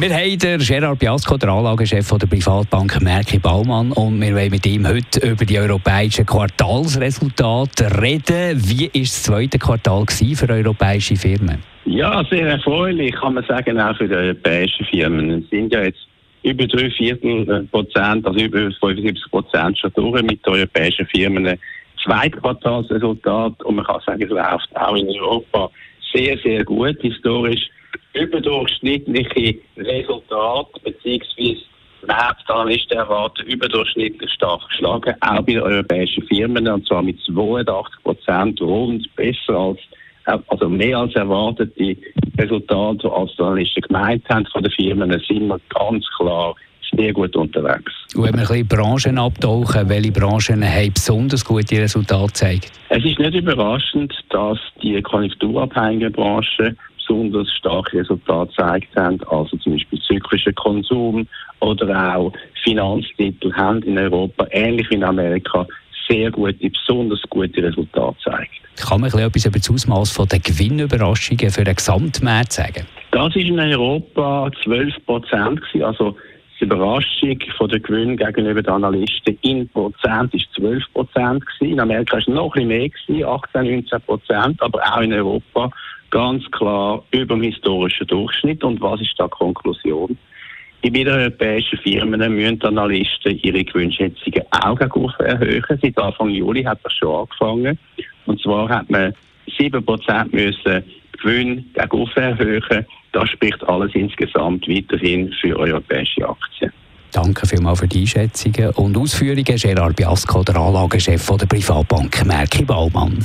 wir haben den Gerard Biasco, der Anlagechef der Privatbank Merki Baumann, und wir wollen mit ihm heute über die europäischen Quartalsresultate reden. Wie war das zweite Quartal für europäische Firmen? Ja, sehr erfreulich, kann man sagen, auch für die europäischen Firmen. Es sind ja jetzt über drei Viertel Prozent, also über 75 Prozent schon durch mit europäischen Firmen. Zweitquartalsresultat und man kann sagen, es läuft auch in Europa sehr, sehr gut historisch überdurchschnittliche Resultate beziehungsweise Marktanalysten erwarten überdurchschnittlich stark geschlagen, auch bei den europäischen Firmen, und zwar mit 82 Prozent rund besser als, also mehr als erwartete Resultate, die als die Analysten gemeint haben von den Firmen, sind wir ganz klar sehr gut unterwegs. Und wenn wir ein bisschen Branchen abtauchen, welche Branchen haben besonders gute Resultate gezeigt? Es ist nicht überraschend, dass die konjunkturabhängigen Branchen besonders starke Resultate gezeigt haben, also zum Beispiel zyklischer Konsum oder auch Finanztitel haben in Europa, ähnlich wie in Amerika, sehr gute, besonders gute Resultate gezeigt. Kann man etwas über das Ausmaß der Gewinnüberraschungen für den Gesamtmarkt sagen? Das war in Europa 12 Prozent, also die Überraschung von der Gewinn gegenüber den Analysten in Prozent ist 12 Prozent In Amerika war es noch ein bisschen mehr 18, 19 Prozent, aber auch in Europa ganz klar über dem historischen Durchschnitt. Und was ist da die Konklusion? In den europäischen Firmen müssen Analysten ihre Gewinnschätzungen auch erhöhen. Seit Anfang Juli hat das schon angefangen. Und zwar hat man 7% müssen Gewinn gegen erhöhen. Das spricht alles insgesamt weiterhin für europäische Aktien. Danke vielmals für die Einschätzungen und Ausführungen. Gerard Biasco, der Anlagechef der Privatbank Merki Baumann.